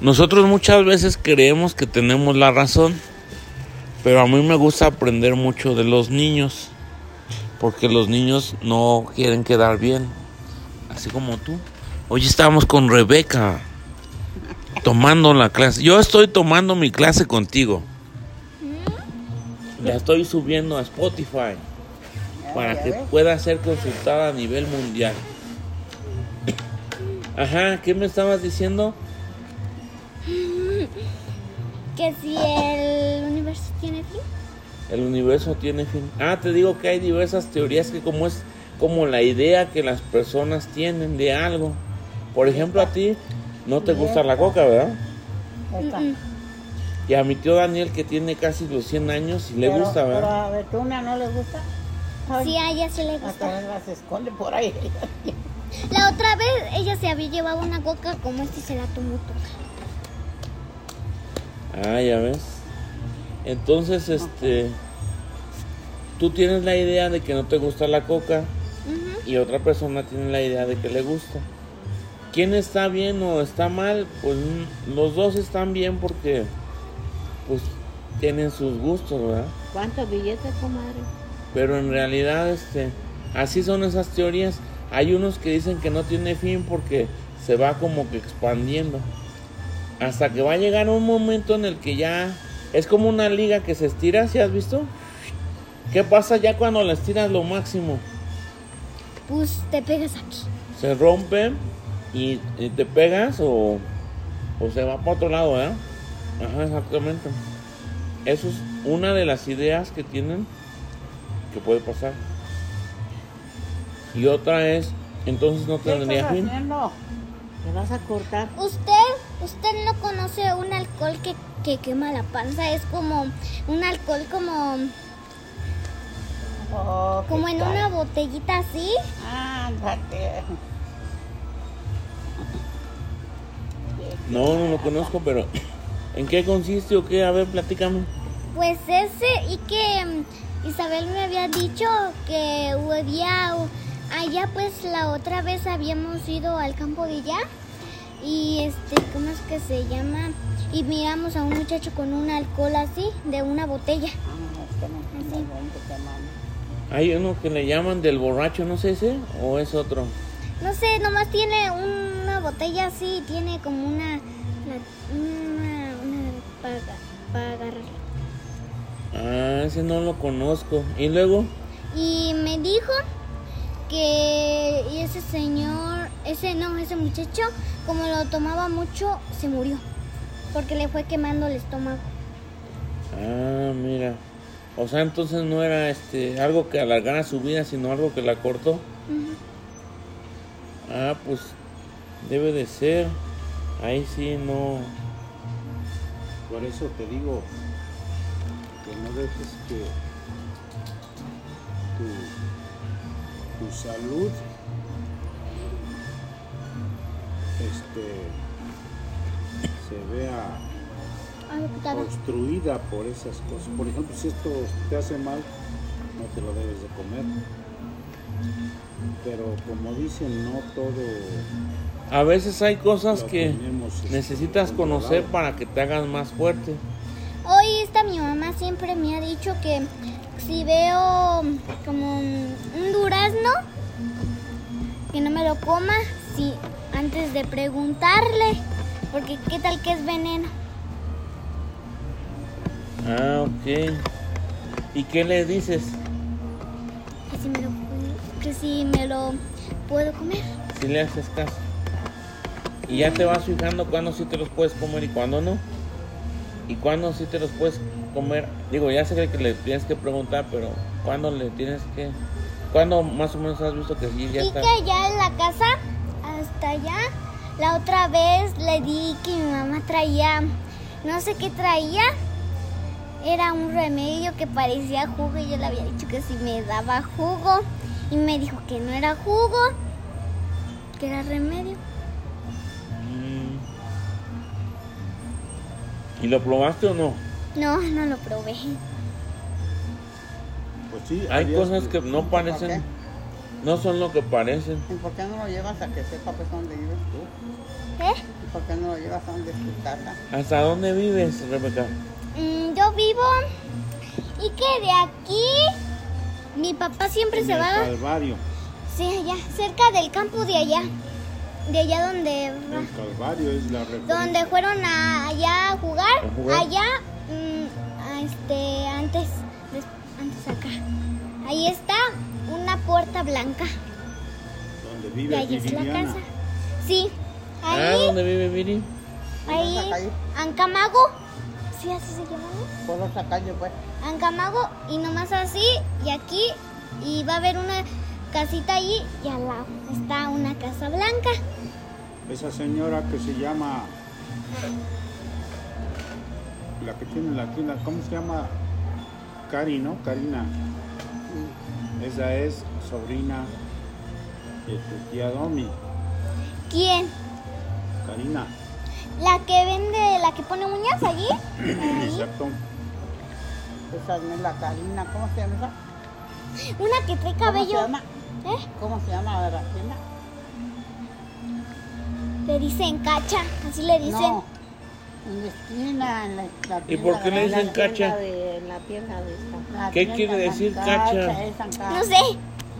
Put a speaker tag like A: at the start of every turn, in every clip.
A: Nosotros muchas veces creemos que tenemos la razón, pero a mí me gusta aprender mucho de los niños, porque los niños no quieren quedar bien, así como tú. Hoy estábamos con Rebeca tomando la clase. Yo estoy tomando mi clase contigo. La estoy subiendo a Spotify para que pueda ser consultada a nivel mundial. Ajá, ¿qué me estabas diciendo?
B: Que si el universo tiene fin.
A: El universo tiene fin. Ah, te digo que hay diversas teorías que como es como la idea que las personas tienen de algo. Por ejemplo, a ti no te gusta la coca, ¿verdad?
C: Esta.
A: Y a mi tío Daniel que tiene casi los 100 años y le
C: Pero-
A: gusta,
C: Pero
A: ¿verdad?
C: a Betuna no le gusta. Ay,
B: Sí, a ella sí le
C: Hasta
B: gusta.
C: él las esconde por ahí.
B: La otra vez ella se había llevado una coca como esta y se la tomó toda.
A: Ah, ya ves. Entonces, este tú tienes la idea de que no te gusta la coca y otra persona tiene la idea de que le gusta. ¿Quién está bien o está mal? Pues mm, los dos están bien porque pues tienen sus gustos, ¿verdad?
C: ¿Cuántos billetes, comadre?
A: Pero en realidad este así son esas teorías. Hay unos que dicen que no tiene fin porque se va como que expandiendo. Hasta que va a llegar un momento en el que ya es como una liga que se estira, ¿sí has visto? ¿Qué pasa ya cuando la estiras lo máximo?
B: Pues te pegas aquí.
A: se rompe y, y te pegas o, o se va para otro lado, ¿verdad? Ajá, exactamente. Eso es una de las ideas que tienen que puede pasar. Y otra es, entonces no
C: ¿Qué
A: tendría
C: estás
A: fin.
C: haciendo? ¿Te vas a cortar?
B: Usted, usted no conoce un alcohol que, que quema la panza. Es como un alcohol como,
C: Oh, ¿qué
B: como en
C: tal?
B: una botellita así.
C: Ándate.
A: No, no lo conozco, pero ¿en qué consiste o qué? A ver, platícame.
B: Pues ese y que mm, Isabel me había dicho que había allá pues la otra vez habíamos ido al campo de allá y este cómo es que se llama y miramos a un muchacho con un alcohol así de una botella.
C: Ah, es que no, no
B: Así.
C: ven que te mando.
A: Hay uno que le llaman del borracho, no sé ese, o es otro.
B: No sé, nomás tiene una botella así, tiene como una una, una para, para agarrarla.
A: Ah, ese no lo conozco. Y luego,
B: Y me dijo que y ese señor, ese no, ese muchacho, como lo tomaba mucho, se murió. Porque le fue quemando el estómago.
A: Ah, mira. O sea, entonces no era este algo que alargara su vida, sino algo que la cortó. Ah, pues debe de ser. Ahí sí no.
D: Por eso te digo que no dejes que tu, tu salud este, se vea obstruida por esas cosas. Por ejemplo, si esto te hace mal, no te lo debes de comer. Pero como dicen, no todo
A: A veces hay cosas que
D: este,
A: necesitas conocer para que te hagas más fuerte.
B: Hoy esta mi mamá siempre me ha dicho que si veo como un un durazno, que no me lo coma si, antes de preguntarle. Porque qué tal que es veneno.
A: Ah, ok. ¿Y qué le dices?
B: Que si me lo, puedo- que si me lo puedo comer.
A: Si le haces caso. Y ya te vas fijando cuándo sí te los puedes comer y cuándo no. Y cuándo sí te los puedes comer. Digo, ya sé que le tienes que preguntar, pero ¿cuándo le tienes que... ¿Cuándo más o menos has visto que sí ya
B: Y
A: está?
B: que allá en la casa, hasta allá, la otra vez le di que mi mamá traía, no sé qué traía, era un remedio que parecía jugo y yo le había dicho que si me daba jugo y me dijo que no era jugo, que era remedio.
A: Mm. ¿Y lo probaste o no?
B: No, no lo probé.
D: Pues sí,
A: Hay cosas que no parecen... No son lo que parecen.
C: ¿Y por qué no lo llevas a que sepa pues dónde vives tú?
B: ¿Eh?
C: ¿Y por qué no lo llevas a donde es tu casa?
A: ¿Hasta dónde vives, Rebeca?
B: Mm, yo vivo y que de aquí mi papá siempre
D: En
B: se
D: el
B: va.
D: Calvario.
B: Sí, allá, cerca del campo de allá. De allá donde
D: El Calvario es la referencia.
B: donde fueron a, allá a jugar,
A: ¿A jugar?
B: allá este antes des- antes acá. Ahí está una puerta blanca.
D: Donde
B: Y
D: vive
B: ahí es la casa. Sí.
A: Ah,
B: Ahí,
A: ¿dónde vive Viri?
B: ahí,
C: ¿En la calle?
B: Ancamago. Sí, así se llama.
C: Por otra calle, pues.
B: Ancamago y nomás así y aquí y va a haber una casita allí y al lado está una casa blanca.
D: Esa señora que se llama. La que tiene la tienda, ¿cómo se llama? Cari, ¿no? Karina. Esa es sobrina de tu tía Domi.
B: ¿Quién?
D: Karina.
B: La que vende, la que pone uñas allí.
D: Exacto.
C: Esa no es la Karina. ¿Cómo se llama esa?
B: Una que trae
C: ¿Cómo se
B: cabello.
C: llama?
B: ¿Eh?
C: ¿Cómo se llama la tienda?
B: Le dicen cacha, así le dicen.
C: No. En la esquina, en la, la
A: ¿Y por qué le
C: tienda
A: dicen cacha?
E: de la tienda de esta.
C: La
A: ¿Qué
C: tienda
A: quiere decir cacha?
C: es acá.
B: No sé.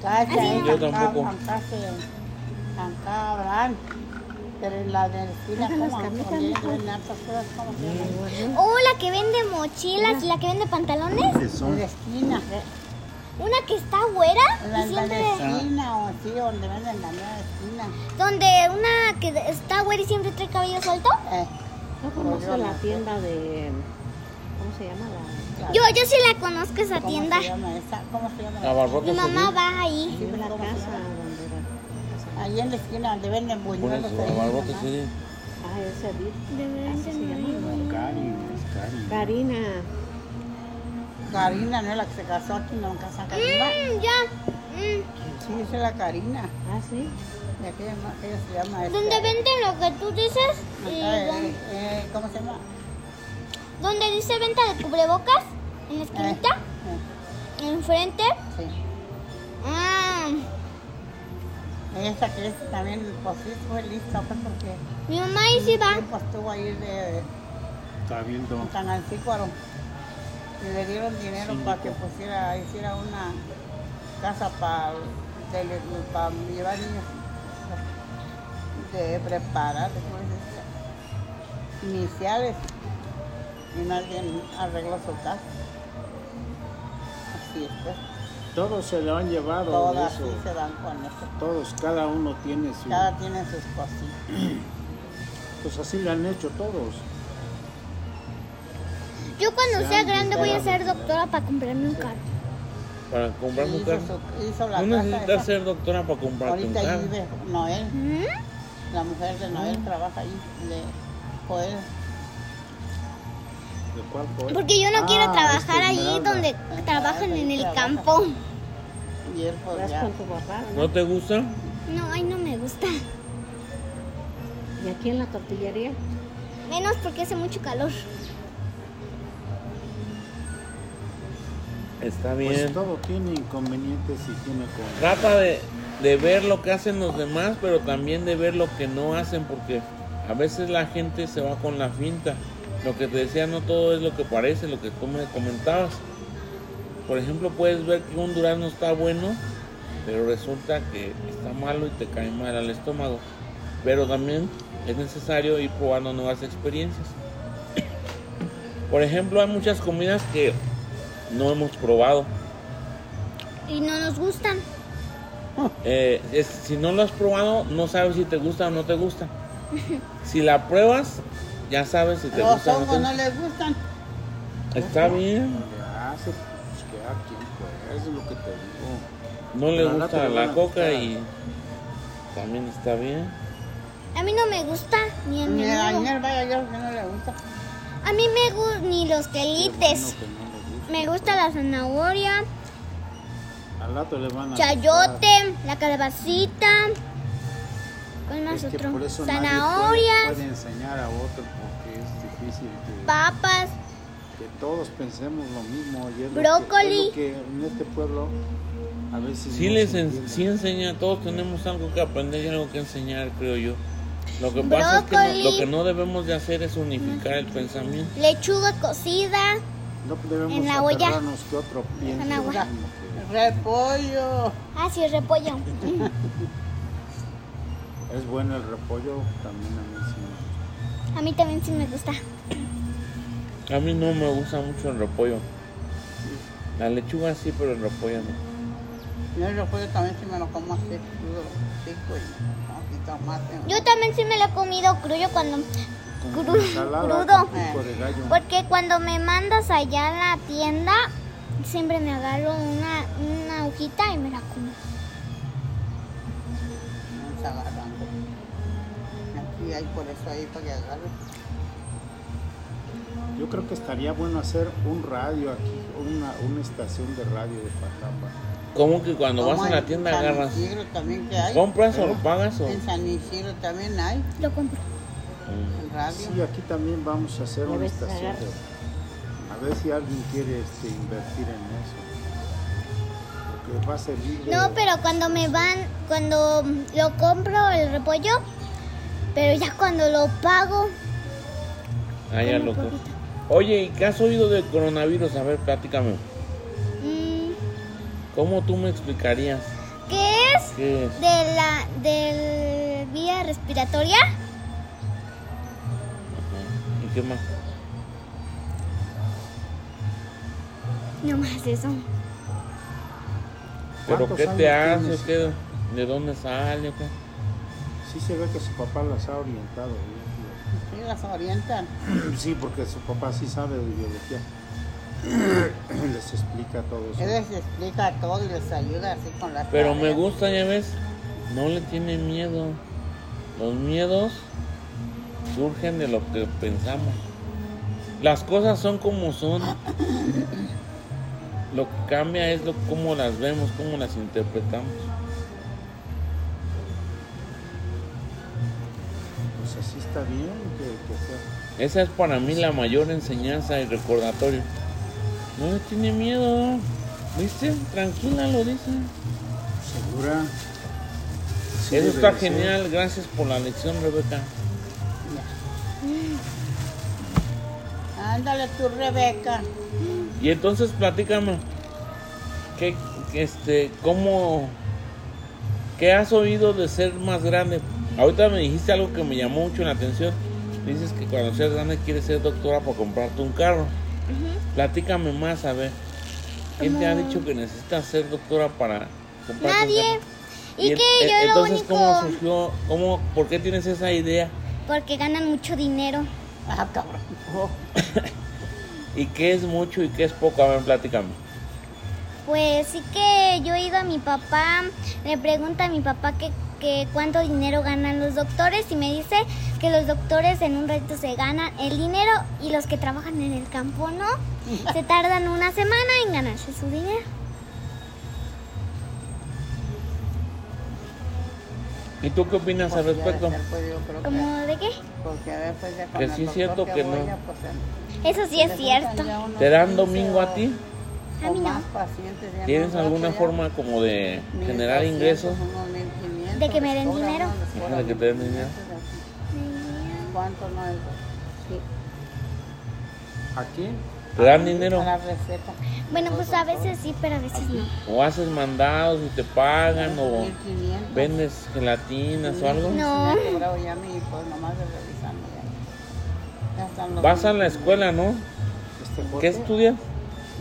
C: Cacha
B: Así
C: es
A: Yo tampoco.
C: habrán. Pero en la de la esquina, ¿cómo?
E: carnitas,
C: Donde
E: mijo.
C: venden hartas cosas, ¿cómo se llama?
B: Oh, la que vende mochilas y la que vende pantalones.
C: En la esquina.
B: Una que está güera
C: En
B: y
C: la, en la
B: siempre.
C: esquina o así, donde venden la nueva esquina.
B: Donde una que está güera y siempre trae cabello suelto.
C: Eh,
E: No conozco la tienda de. ¿Cómo se llama la.?
B: Yo, yo sí la conozco esa
C: ¿Cómo
B: tienda.
C: se llama esa? ¿Cómo se llama?
A: La
B: Mi mamá va ahí.
C: Ahí en la esquina donde venden buñuelos. mamá.
A: Cedillo.
E: Ah, ese Edith.
B: De
E: Así se llama.
D: No, Cari, es Cari.
E: Karina.
C: Karina, ¿no es la que se casó aquí? ¿No casa Karina?
B: Mm, ya. Mm.
C: Sí, esa es la Karina.
E: Ah, sí.
C: De aquella, ma- ella se llama... esta-
B: Donde venden lo que tú dices. Y
C: eh, eh, ¿Cómo se llama?
B: donde dice venta de cubrebocas. En la esquinita.
C: Eh,
B: Enfrente.
C: sí.
B: Ah,
C: Esa que también, pues sí, fue lista, pues porque
B: mi mamá ahí sí va.
C: tiempo estuvo ahí de
D: Cabildo.
C: en Tangancícuaro y le dieron dinero para que pusiera, hiciera una casa para llevar niños de preparar, iniciales y nadie arregló su casa. Así es, pues.
D: Todos se lo han llevado de
C: Todas sí
D: eso.
C: se dan con eso.
D: Todos, cada uno tiene su.
C: Cada tiene sus cositas.
D: Pues así lo han hecho todos.
B: Yo cuando
D: Se
B: sea grande voy a ser doctora para comprarme un carro.
A: Para comprarme un carro.
C: hizo la
A: No
C: casa
A: necesitas ser doctora para comprarte un
C: Ahorita
A: carro.
C: vive Noel,
B: ¿Mm?
C: La mujer de Noel trabaja ahí, de Joel.
D: ¿De cuál fue?
B: Porque yo no quiero
D: Ah,
B: trabajar
D: este
B: allí
D: Esmeralda.
B: donde trabajan en el
C: Trabaja.
B: campo.
C: Y él pues
E: con tu papá, ¿no?
A: ¿No te gusta?
B: No, ay, no me gusta.
E: Y aquí en la tortillería.
B: Menos porque hace mucho calor.
A: Está
D: Pues
A: bien.
D: todo tiene inconvenientes y tiene.
A: Trata de, de ver lo que hacen los demás, pero también de ver lo que no hacen, porque a veces la gente se va con la finta. Lo que te decía, no todo es lo que parece, lo que tú me comentabas. Por ejemplo, puedes ver que un durazno está bueno, pero resulta que está malo y te cae mal al estómago. Pero también es necesario ir probando nuevas experiencias. Por ejemplo, hay muchas comidas que no hemos probado.
B: Y no nos gustan.
A: Eh, es- si no lo has probado, no sabes si te gusta o no te gusta. Si la pruebas, ya sabes si te
C: Los
A: gusta o no te
C: hongos no les gustan.
A: Está bien.
D: Pues que a quien es lo que te digo.
A: No le gusta la
D: a
A: coca y también está bien.
B: A mí no me gusta ni el
C: Ni a
B: menudo.
C: Yo que no le gusta.
B: A mí me gustan ni los quelites. Me gusta la zanahoria,
D: Al rato le van a.
B: chayote, la calabacita. ¿Cuál
D: gustar.
B: más
D: Es que
B: otro?
D: por eso nadie
B: Zanahorias,
D: puede, puede enseñar a otro porque es difícil que,
B: papas.
D: que todos pensemos lo mismo. Y que-
B: Brócoli.
D: que en este pueblo A veces
A: Sí
D: no
A: les en- sí enseña, todos tenemos algo que aprender y algo que enseñar, creo yo. Lo que pasa es que no- lo que no debemos de hacer es unificar el pensamiento.
B: Lechuga cocida.
D: No debemos
B: en la olla.
D: que otro piense
B: En agua.
C: Repollo.
B: Ah, sí, repollo.
D: Es bueno el repollo, también a mí sí me gusta.
B: A mí también sí me gusta.
A: A mí no me gusta mucho el repollo. La lechuga sí, pero el repollo no.
C: Yo el repollo también sí me lo como así crudo, pico y tomate.
B: Yo también sí me lo he comido crudo cuando... Cru- crudo. Porque cuando me mandas allá a la tienda, siempre me agarro una, una hojita y me la como.
C: No se agarran. Aquí hay por eso ahí para que agarre.
D: Yo creo que estaría bueno hacer un radio aquí, una, una estación de radio de Pajamba.
A: ¿Cómo que cuando vas a la
C: en
A: tienda
C: San
A: agarras?
C: Isidro también que hay.
A: ¿Compras o
D: ¿Eh?
A: lo pagas o...?
C: En San Isidro también hay
B: Lo compro.
A: Mm.
C: radio.
D: Sí, aquí también vamos a hacer una estación de... A ver si alguien quiere este, invertir en eso. Porque va a servir de...
B: No, pero cuando me van, cuando lo compro el repollo, pero ya cuando lo pago,
A: Ah, ya loco. Oye, ¿y qué has oído del coronavirus? A ver, platícame.
B: Mm,
A: ¿Cómo tú me explicarías
B: ¿Qué es?
A: qué es?
B: De la del vía respiratoria.
A: Ajá. ¿Y qué más?
B: No más eso.
A: ¿Pero
D: ¿Cuántos
A: qué te hace? ¿Qué, ¿De dónde sale? qué?
D: Sí se ve que su papá las ha orientado. bien.
C: Sí, las orientan.
D: Sí, porque su papá sí sabe de biología. Les explica todo eso.
C: Él les explica todo y les ayuda así con las
A: Pero me gusta, ya ves, no le tiene miedo. Los miedos surgen de lo que pensamos. Las cosas son como son. Lo que cambia es lo, cómo las vemos, cómo las interpretamos.
D: Pues así está bien que, que sea.
A: Esa es para mí la mayor enseñanza y recordatorio. No le tiene miedo. ¿Viste? Tranquila lo dice.
D: Segura. Sí
A: Eso está
D: ser.
A: genial. Gracias por la lección, Rebeca.
C: Ándale tú, Rebeca.
A: Y entonces platícame, ¿qué, este, cómo, qué has oído de ser más grande? Ahorita me dijiste algo que me llamó mucho la atención. Dices que cuando seas grande quieres ser doctora para comprarte un carro. Platícame más, a ver. ¿Quién te ha dicho que necesitas ser doctora para comprarte un
B: Nadie.
A: carro?
B: Y
A: en-
B: que
A: e-
B: yo lo
A: entonces,
B: único...
A: ¿cómo surgió? ¿Cómo, ¿Por qué tienes esa idea?
B: Porque ganan mucho dinero.
C: Ah, cabrón.
A: ¿Y qué es mucho y qué es poco? A ver, platícame.
B: Pues sí que yo he ido a mi papá, le pregunta a mi papá que, que cuánto dinero ganan los doctores y me dice que los doctores en un ratito se ganan el dinero y los que trabajan en el campo no. Se tardan una semana en ganarse su dinero.
A: ¿Y tú qué opinas al
C: pues,
A: respecto?
C: de pues,
B: ¿Cómo de qué?
C: Porque a ver, pues ya con
A: Que sí es cierto que no.
C: voy a, pues,
B: Eso sí es cierto.
A: ¿Te dan
C: 15
A: domingo a ti?
B: A mí no.
A: ¿Tienes alguna forma como de generar
C: 1200,
A: ingresos?
C: unos 1500,
B: ¿De que me den dinero?
A: de que te den dinero.
C: 1500, ¿Cuánto no es? Sí,
D: ¿Aquí?
A: ¿Te dan dinero?
C: A la receta.
B: Bueno, pues a veces sí, pero a veces no.
A: ¿O haces mandados y te pagan? ¿O
C: 1500.
A: vendes gelatinas o algo?
B: No.
C: Pues
A: Vas a la
C: 1500.
A: escuela, ¿no?
D: Este
A: ¿Qué
D: Jorge,
A: estudias?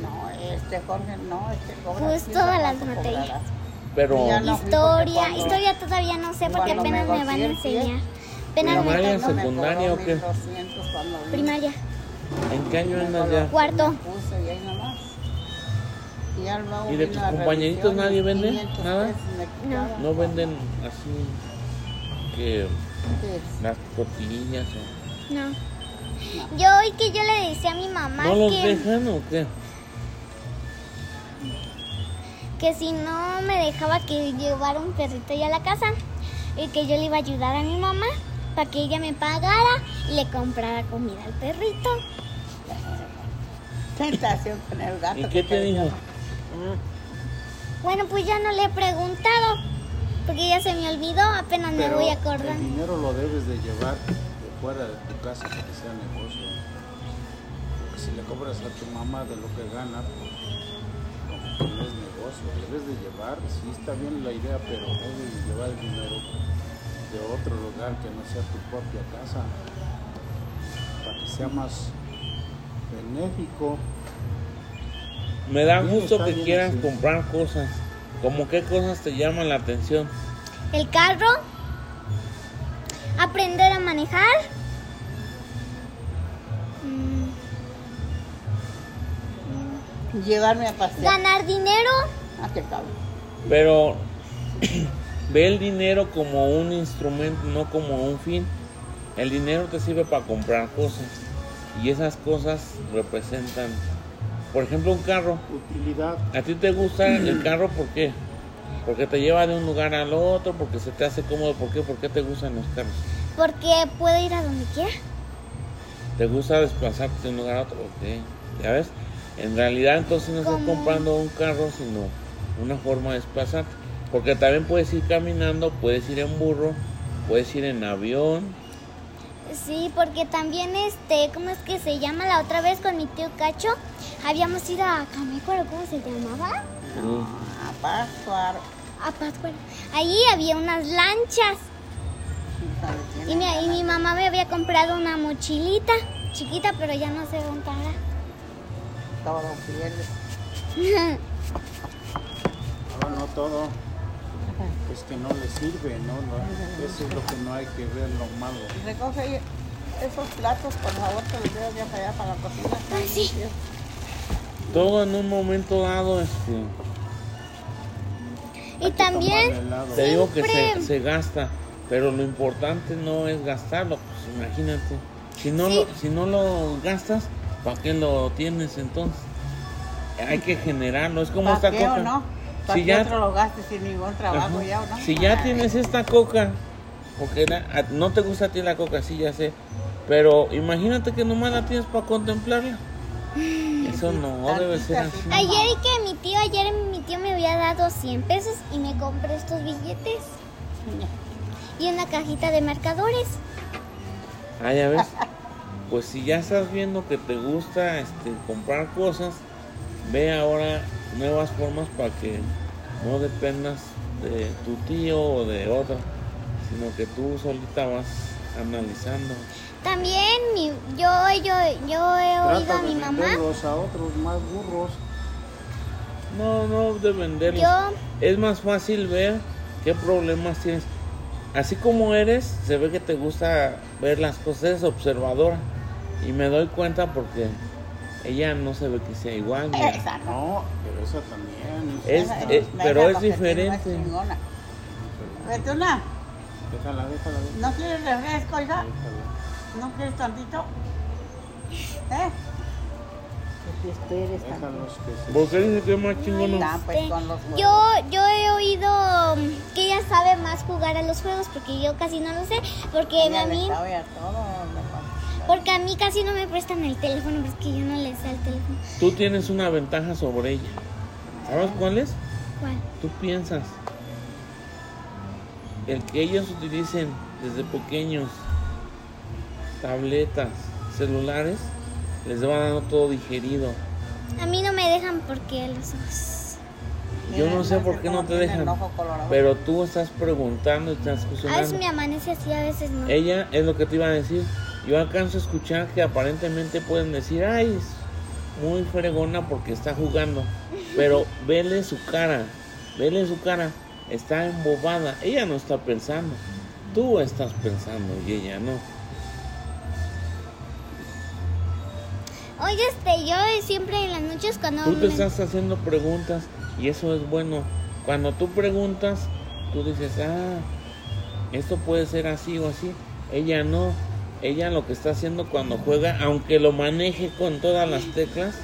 C: No, este Jorge no, este cobra.
B: Pues todas las materias.
A: Pero
B: Historia,
C: cuando-
B: historia todavía no sé porque apenas me van a enseñar.
A: Primaria, secundaria o qué?
C: 1200 cuando vine.
B: primaria.
A: ¿En qué año andas ya?
B: Cuarto.
C: Y ahí nomás. Y, ya luego
A: ¿Y de tus compañeritos nadie vende?
C: 500
A: ¿Nada?
B: No.
C: quitaban.
A: ¿No venden así que las tortillas? o-
B: No. Yo hoy que yo le decía a mi mamá
A: ¿No los
B: que,
A: dejan o qué?
B: que si no me dejaba que llevara un perrito ya a la casa y que yo le iba a ayudar a mi mamá para que ella me pagara y le comprara comida al perrito.
C: Tentación con el gato.
A: ¿Y qué te dijo?
B: Bueno, pues ya no le he preguntado, porque ya se me olvidó, apenas me voy a acordar.
D: el dinero lo debes de llevar de fuera de tu casa para que sea negocio. Porque si le cobras a tu mamá de lo que gana, pues no es negocio. Debes de llevar, sí está bien la idea, pero debes de llevar el dinero de otro lugar que no sea tu propia casa. Para que sea más benéfico.
A: Me da gusto que quieras
D: así.
A: comprar cosas. ¿Cómo qué cosas te llaman la atención?
B: El carro, aprender a manejar.
C: Llevarme a pasear.
B: ganar dinero.
C: Ah, qué cabrón.
A: Pero ve el dinero como un instrumento, no como un fin. El dinero te sirve para comprar cosas. Y esas cosas representan, por ejemplo, un carro.
D: Utilidad.
A: ¿A ti te gusta el carro por qué? Porque te lleva de un lugar al otro, porque se te hace cómodo. ¿Por qué? ¿Por qué te gustan los carros?
B: Porque puedo ir a donde quiera.
A: ¿Te gusta desplazarte de un lugar a otro? Ok. ¿Ya ves? En realidad entonces no estás comprando un carro, sino una forma de desplazarte. Porque también puedes ir caminando, puedes ir en burro, puedes ir en avión.
B: Sí, porque también este, ¿cómo es que se llama? La otra vez con mi tío Cacho, habíamos ido a, acuerdo cómo se llamaba,
C: A Pascuar.
B: a Pátzcuaro. Allí había unas lanchas y mi, y mi mamá me había comprado una mochilita, chiquita, pero ya no sé dónde estará.
C: Todo pierde.
D: No, no todo. Es que no le sirve, ¿no? No, Eso es lo que no hay que ver lo malo.
C: Recoge esos platos, por favor, que los llevas ya para allá, para la cocina.
B: Ay, sí.
A: Todo en un momento dado, este,
B: Y también,
A: te digo que se, se gasta, pero lo importante no es gastarlo, pues imagínate. Si no,
B: Sí.
A: lo, si no lo gastas, ¿para qué lo tienes entonces? Hay que generarlo, es como esta
C: ¿Para qué
A: coca.
C: o no? ¿Para
A: Si
C: qué
A: ya-
C: otro lo gastes sin ningún trabajo
A: Ajá.
C: ya o no?
A: Si ya tienes esta coca, porque la- a- no te gusta a ti la coca, sí, ya sé. Pero imagínate que nomás la tienes para contemplarla. Eso no debe ser así.
B: ayer y que mi tío, ayer mi tío me había dado 100 pesos y me compré estos billetes y una cajita de marcadores.
A: Ah, ya ves. Pues si ya estás viendo que te gusta este, comprar cosas, ve ahora nuevas formas para que no dependas de tu tío o de otro, sino que tú solita vas analizando.
B: También mi, yo, yo, yo he oído a
D: de
B: mi mamá.
D: venderlos a otros más burros.
A: No, no de venderlos.
B: Yo-
A: Es más fácil ver qué problemas tienes. Así como eres, se ve que te gusta ver las cosas, eres observadora. Y me doy cuenta porque ella no se ve que sea igual. mira.
C: Esa no.
D: Pero esa también.
A: Es-
C: Esa
A: eh,
C: me
A: pero
C: deja
A: es diferente.
C: chingona. Betuna,
D: Déjala, déjala, déjala.
C: ¿no quieres refresco, hija?
D: déjala.
C: ¿No quieres tantito? ¿Eh?
A: ¿Por qué dice que es más chingón?
C: Pues con los huevos.
B: Yo, yo he oído mm, que ella sabe más jugar a los juegos porque yo casi no lo sé. Porque
C: Ella
B: a
C: le
B: mí,
C: sabe a todo, le
B: porque a mí casi no me prestan el teléfono porque yo no les sé el teléfono.
A: Tú tienes una ventaja sobre ella. ¿Sabes cuál es?
B: ¿Cuál?
A: Tú piensas. El que ellos utilicen desde pequeños tabletas, celulares, les va dando todo digerido.
B: A mí no me dejan porque los ojos.
A: Yo no sé por qué no te dejan. Pero tú estás preguntando y estás
B: A veces
A: cuestionando.
B: me amanece así, a veces no.
A: Ella es lo que te iba a decir. Yo alcanzo a escuchar que aparentemente pueden decir, ay, es muy fregona porque está jugando. Pero vele su cara, vele su cara. Está embobada. Ella no está pensando. Tú estás pensando y ella no.
B: Oye, este, yo siempre en las noches cuando...
A: Tú te
B: me-
A: estás haciendo preguntas y eso es bueno. Cuando tú preguntas, tú dices, ah, esto puede ser así o así. Ella no. Ella lo que está haciendo cuando juega, aunque lo maneje con todas las teclas,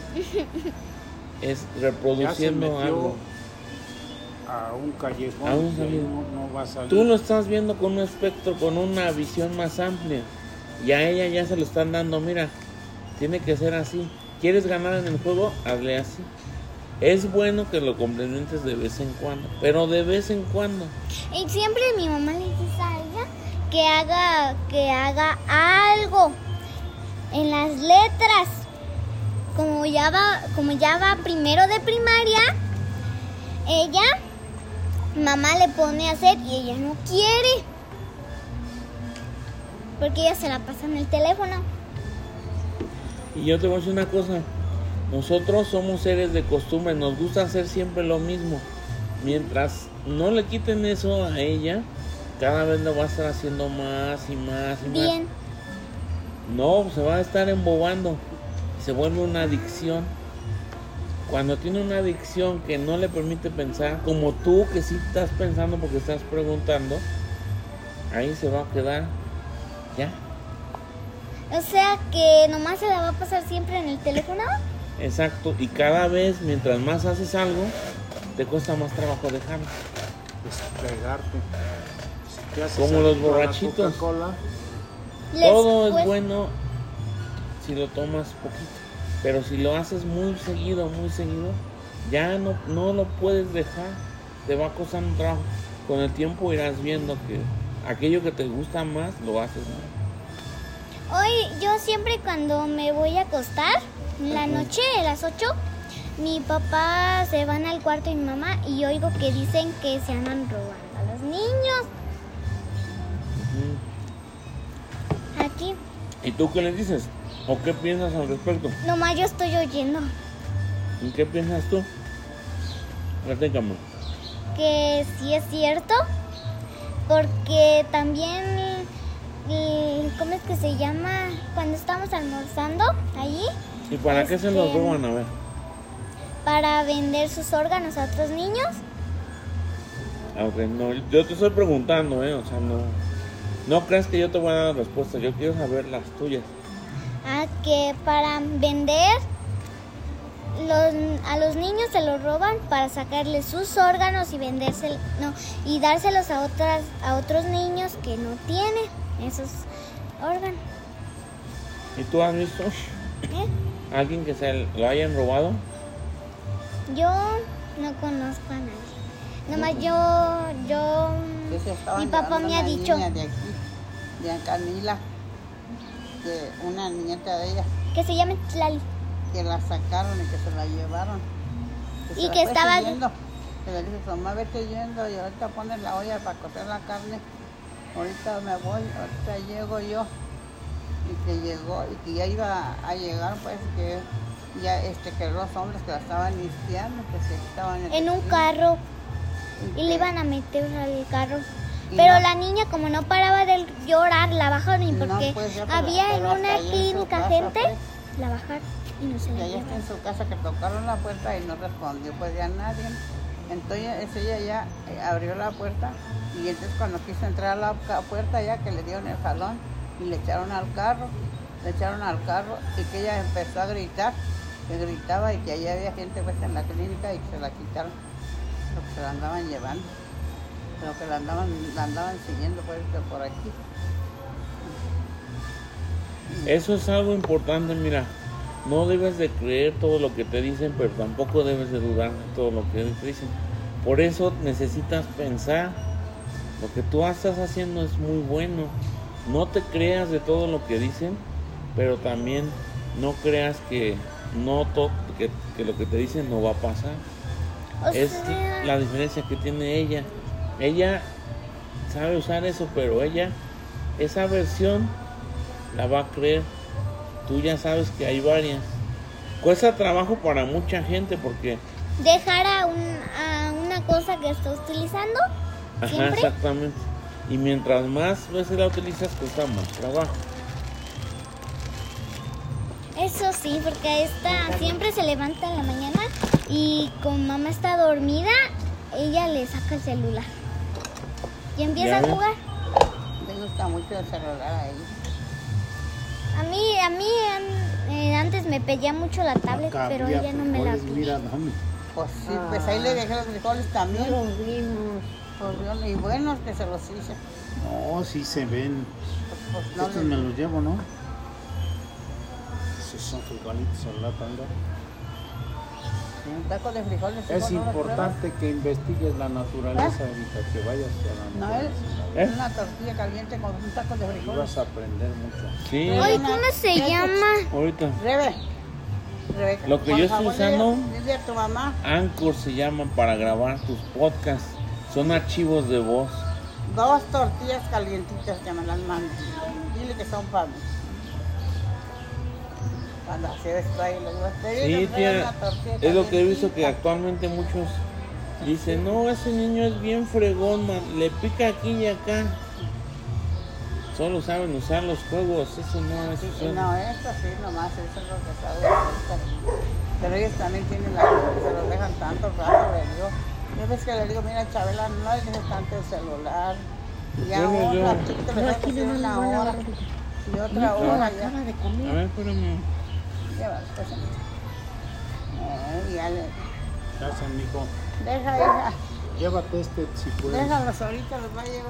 A: es
D: Ya se
A: reproduciendo
D: metió
A: algo.
D: a un callejón
A: A un
D: no, no va a salir.
A: Tú lo estás viendo con un espectro, con una visión más amplia. Y a ella ya se lo están dando, mira, tiene que ser así. ¿Quieres ganar en el juego? Hazle así. Es bueno que lo complementes de vez en cuando, pero de vez en cuando.
B: Y siempre mi mamá le dice que haga, que haga algo en las letras. Como ya va, como ya va primero de primaria, ella, mamá le pone a hacer y ella no quiere. Porque ella se la pasa en el teléfono.
A: Y yo te voy a decir una cosa. Nosotros somos seres de costumbre, nos gusta hacer siempre lo mismo. Mientras no le quiten eso a ella, cada vez lo va a estar haciendo más y más y más.
B: Bien.
A: No, se va a estar embobando. Se vuelve una adicción. Cuando tiene una adicción que no le permite pensar, como tú que sí estás pensando porque estás preguntando, ahí se va a quedar. ¿Ya?
B: O sea que nomás se la va a pasar siempre en el teléfono.
A: Exacto. Y cada vez, mientras más haces algo, te cuesta más trabajo dejarlo.
D: Despegarte.
A: Como los borrachitos. Todo es bueno si lo tomas poquito. Pero si lo haces muy seguido, muy seguido, ya no, no lo puedes dejar. Te va costando trabajo. Con el tiempo irás viendo que aquello que te gusta más, lo haces más.
B: Hoy yo siempre cuando me voy a acostar, en la noche, a las 8, mi papá se van al cuarto de mi mamá y oigo que dicen que se andan robando a los niños aquí.
A: ¿Y tú qué le dices? ¿O qué piensas al respecto?
B: Nomás yo estoy oyendo
A: ¿Y qué piensas tú? Platícame.
B: que sí es cierto, porque también, eh, ¿cómo es que se llama? Cuando estamos almorzando allí,
A: ¿Y para qué se los
B: Este-
A: roban? A ver.
B: para vender sus órganos a otros niños.
A: Ok, no, yo te estoy preguntando, ¿eh? O sea, no. No creas que yo te voy a dar la respuesta. Yo quiero saber las tuyas.
B: a que para vender los, a los niños se los roban para sacarles sus órganos y vendérselo no y dárselos a otras a otros niños que no tienen esos órganos
A: ¿Y tú has visto
B: ¿eh?
A: alguien que se lo hayan robado?
B: yo no conozco a nadie nomás yo yo mi papá me ha dicho
C: de Camila, de una niñeta de ella,
B: que se llame Tlali
C: que la sacaron y que se la llevaron.
B: Y que estaba-
C: siguiendo. Que le dijo, mamá, vete yendo y ahorita pones la olla para cocer la carne. Ahorita me voy, ahorita llego yo. Y que llegó, y que ya iba a llegar, pues que ya este que los hombres que la estaban limpiando, que se estaban
B: en un carro y le iban a meter al carro pero
C: no-
B: la niña como no paraba de llorar la bajaron y
C: No,
B: porque
C: pues, ya, pero-
B: había en
C: pero
B: una
C: en
B: clínica
C: casa,
B: gente
C: pues.
B: la bajaron y no se
C: Y
B: la
C: allá está en su casa que tocaron la puerta y no respondió pues ya nadie. Entonces ella ya eh, abrió la puerta y entonces cuando quiso entrar a la puerta ya que le dieron el jalón y le echaron al carro, le echaron al carro y que ella empezó a gritar, que gritaba y que allá había gente pues en la clínica y que se la quitaron, lo que se la andaban llevando, lo que la andaban, la andaban siguiendo pues de por aquí.
A: Eso es algo importante, mira. No debes de creer todo lo que te dicen, pero tampoco debes de dudar de todo lo que te dicen. Por eso necesitas pensar. Lo que tú estás haciendo es muy bueno. No te creas de todo lo que dicen, pero también no creas que no to- que, que lo que te dicen no va a pasar.
B: o
A: es la diferencia que tiene ella. Ella sabe usar eso, pero ella, esa versión la va a creer. Tú ya sabes que hay varias. Cuesta trabajo para mucha gente porque,
B: dejar a, un- a una cosa que está utilizando
A: ajá,
B: siempre
A: exactamente. Y mientras más veces la utilizas, cuesta más trabajo.
B: eso sí porque esta siempre se levanta en la mañana y como mamá está dormida ella le saca el celular y empieza
A: Ya
B: a jugar
C: Le gusta mucho el celular a ella.
B: a mí a mí eh, antes me pedía mucho la tablet pero ella no me la
D: dame.
C: Pues sí, pues ahí le dejé los frijoles también.
E: los vimos.
C: Pues y buenos que se los hice.
D: No, sí se ven.
C: Pues, pues, no
D: Estos me los llevo, ¿no? Esos son frijolitos en lata.
C: Un taco de frijoles.
D: Es
C: hijo, ¿no lo
D: importante que investigues la naturaleza ahorita, que vayas a la
C: No, es
D: naturaleza.
A: ¿Eh?
C: una tortilla caliente con un taco de
D: Y
C: frijoles.
D: vas a aprender mucho.
A: Sí,
B: Ay, ¿cómo se llama?
A: ahorita.
C: Rebe. Rebeca,
A: Lo que yo estoy usando- Anchor se llama para grabar tus podcasts. Son archivos de voz.
C: dos tortillas calientitas que me las manden. Dile que son para mí. Cuando
A: Sí, tía,
C: una
A: es lo que he visto que actualmente muchos dicen, no, ese niño es bien fregón, man, le pica aquí y acá. Solo saben usar los juegos, eso no es...
C: Sí,
A: eso-
C: No, esto sí, nomás, eso es lo que sabe hacer. Pero ellos también tienen la que se los dejan tanto rato, le digo. Yo ves que le digo, mira, Chabela, no le dejes tanto el celular. Y ya
A: yo-
E: Pero
C: dejas
E: aquí
C: una hora. Y otra hora ya.
A: A ver, espérame.
C: Lleva, pues, eh, ya le...
D: Gracias, mijo.
C: Deja, hija.
D: Llévate este si puedes.
C: Déjalos ahorita, los va a llevar.